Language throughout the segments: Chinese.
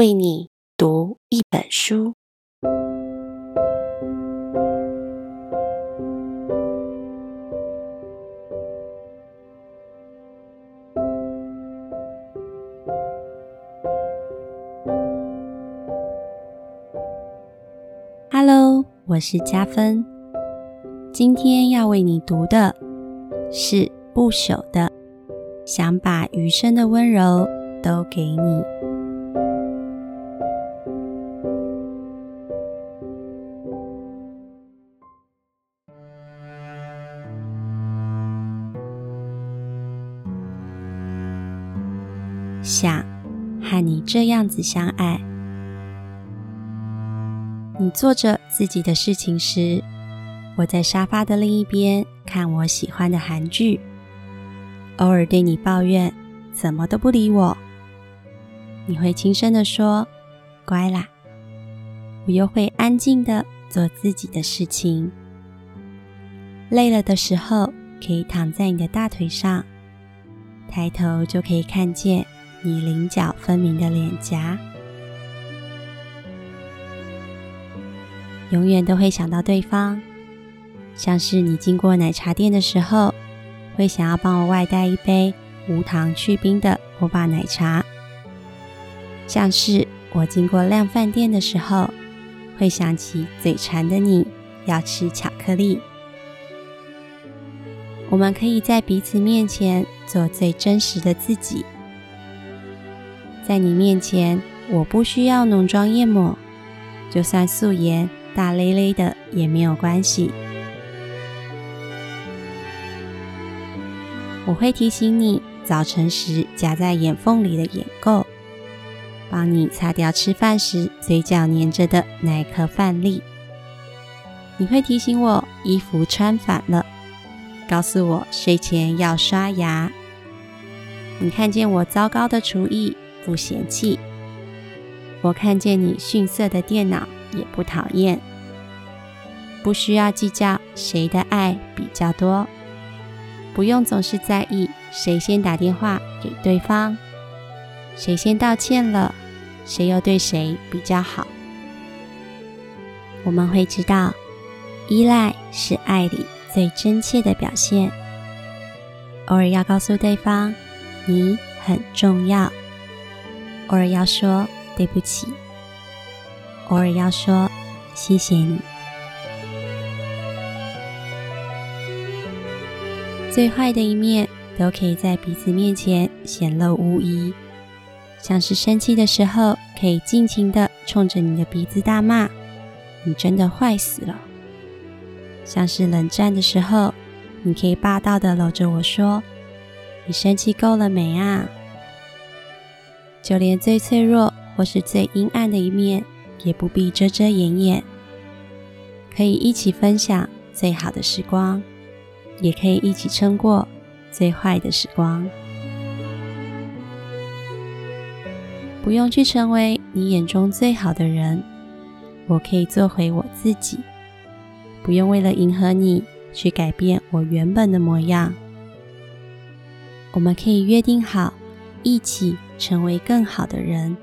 为你读一本书。Hello，我是佳芬，今天要为你读的是不朽的，想把余生的温柔都给你。想和你这样子相爱。你做着自己的事情时，我在沙发的另一边看我喜欢的韩剧，偶尔对你抱怨怎么都不理我。你会轻声地说：“乖啦。”我又会安静的做自己的事情。累了的时候，可以躺在你的大腿上，抬头就可以看见。你棱角分明的脸颊，永远都会想到对方，像是你经过奶茶店的时候，会想要帮我外带一杯无糖去冰的波霸奶茶；像是我经过量贩店的时候，会想起嘴馋的你要吃巧克力。我们可以在彼此面前做最真实的自己。在你面前，我不需要浓妆艳抹，就算素颜大咧咧的也没有关系。我会提醒你早晨时夹在眼缝里的眼垢，帮你擦掉吃饭时嘴角黏着的那一颗饭粒。你会提醒我衣服穿反了，告诉我睡前要刷牙。你看见我糟糕的厨艺，不嫌弃，我看见你逊色的电脑也不讨厌，不需要计较谁的爱比较多，不用总是在意谁先打电话给对方，谁先道歉了，谁又对谁比较好。我们会知道，依赖是爱里最真切的表现。偶尔要告诉对方，你很重要。偶尔要说对不起，偶尔要说谢谢你。最坏的一面都可以在彼此面前显露无遗，像是生气的时候，可以尽情的冲着你的鼻子大骂：“你真的坏死了！”像是冷战的时候，你可以霸道的搂着我说：“你生气够了没啊？”就连最脆弱或是最阴暗的一面，也不必遮遮掩掩。可以一起分享最好的时光，也可以一起撑过最坏的时光。不用去成为你眼中最好的人，我可以做回我自己。不用为了迎合你去改变我原本的模样。我们可以约定好，一起成为更好的人，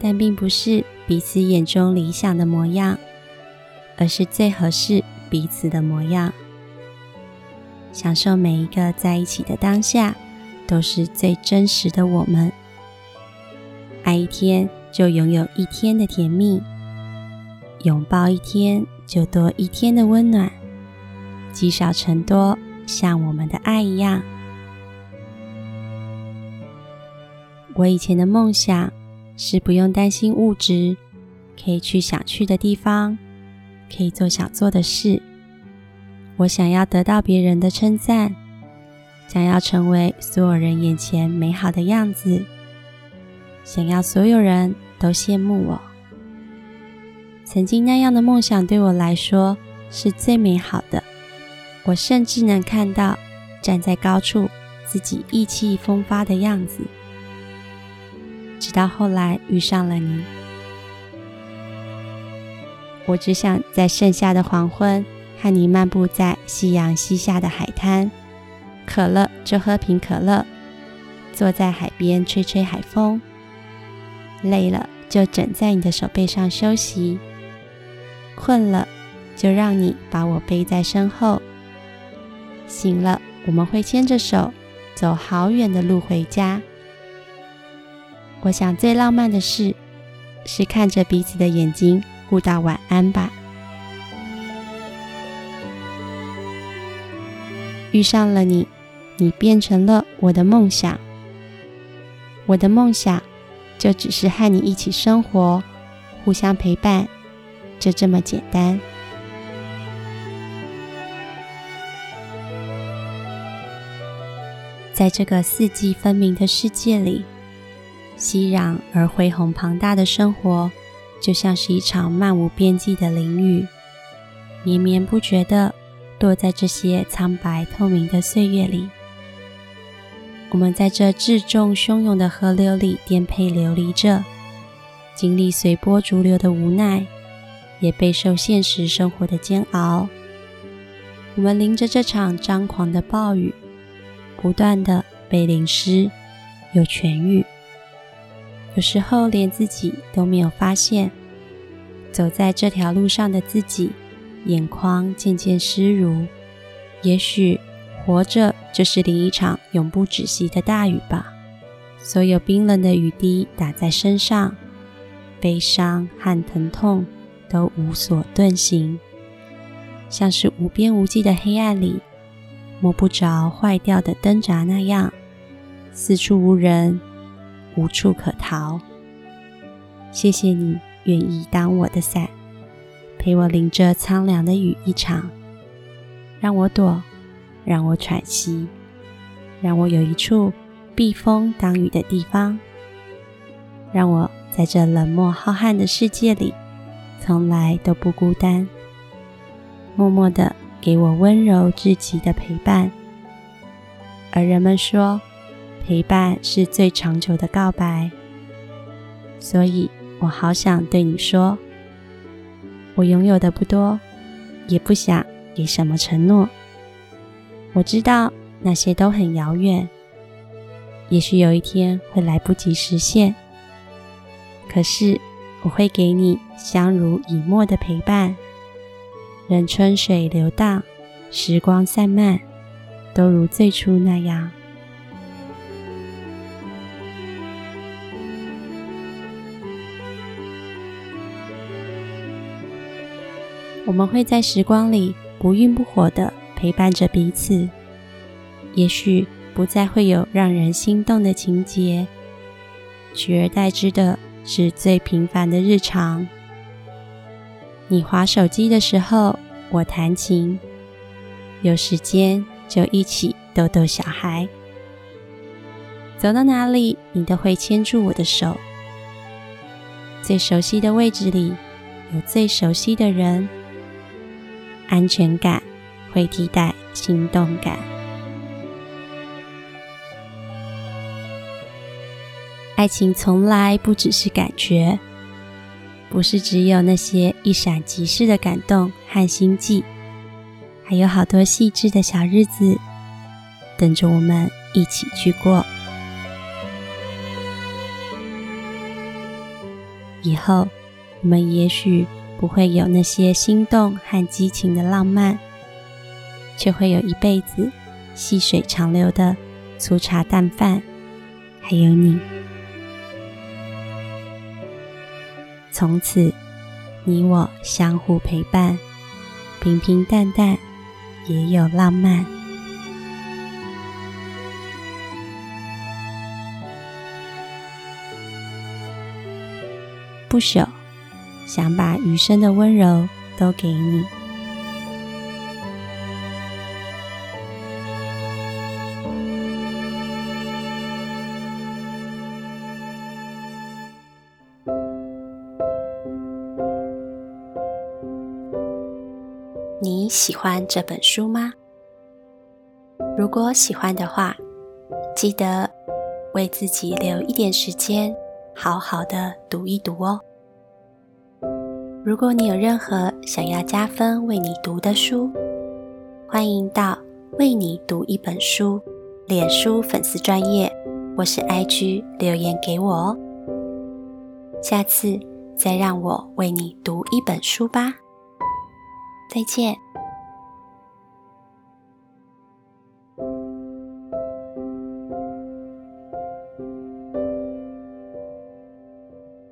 但并不是彼此眼中理想的模样，而是最合适彼此的模样。享受每一个在一起的当下，都是最真实的我们。爱一天就拥有一天的甜蜜，拥抱一天就多一天的温暖，积少成多，像我们的爱一样。我以前的梦想是不用担心物质，可以去想去的地方，可以做想做的事。我想要得到别人的称赞，想要成为所有人眼前美好的样子，想要所有人都羡慕我。曾经那样的梦想对我来说是最美好的。我甚至能看到站在高处自己意气风发的样子。直到后来遇上了你，我只想在盛夏的黄昏和你漫步在夕阳西下的海滩，渴了就喝瓶可乐，坐在海边吹吹海风，累了就枕在你的手背上休息，困了就让你把我背在身后。醒了，我们会牵着手走好远的路回家。我想最浪漫的事是看着彼此的眼睛，互道晚安吧。遇上了你，你变成了我的梦想。我的梦想就只是和你一起生活，互相陪伴，就这么简单。在这个四季分明的世界里，熙攘而恢宏庞大的生活，就像是一场漫无边际的淋雨，绵绵不绝地。落在这些苍白透明的岁月里，我们在这至重汹涌的河流里颠沛流离着，经历随波逐流的无奈，也备受现实生活的煎熬。我们淋着这场张狂的暴雨，不断地被淋湿又痊愈，有时候连自己都没有发现，走在这条路上的自己。眼眶渐渐湿如，也许活着就是淋一场永不止息的大雨吧。所有冰冷的雨滴打在身上，悲伤和疼痛都无所遁形，像是无边无际的黑暗里摸不着坏掉的灯闸那样，四处无人，无处可逃。谢谢你愿意当我的伞。陪我淋着苍凉的雨一场，让我躲，让我喘息，让我有一处避风挡雨的地方，让我在这冷漠浩瀚的世界里从来都不孤单，默默的给我温柔至极的陪伴。而人们说，陪伴是最长久的告白，所以我好想对你说。我拥有的不多，也不想给什么承诺。我知道那些都很遥远，也许有一天会来不及实现。可是我会给你相濡以沫的陪伴，任春水流荡，时光散漫，都如最初那样。我们会在时光里不温不火地陪伴着彼此，也许不再会有让人心动的情节，取而代之的是最平凡的日常。你滑手机的时候，我弹琴；有时间就一起逗逗小孩。走到哪里，你都会牵住我的手。最熟悉的位置里，有最熟悉的人。安全感会替代心动感。爱情从来不只是感觉，不是只有那些一闪即逝的感动和心悸，还有好多细致的小日子等着我们一起去过。以后，我们也许。不会有那些心动和激情的浪漫，却会有一辈子细水长流的粗茶淡饭，还有你。从此，你我相互陪伴，平平淡淡，也有浪漫。不朽。想把余生的温柔都给你。你喜欢这本书吗？如果喜欢的话，记得为自己留一点时间，好好的读一读哦。如果你有任何想要加分为你读的书，欢迎到为你读一本书脸书粉丝专页我是 IG 留言给我哦。下次再让我为你读一本书吧。再见。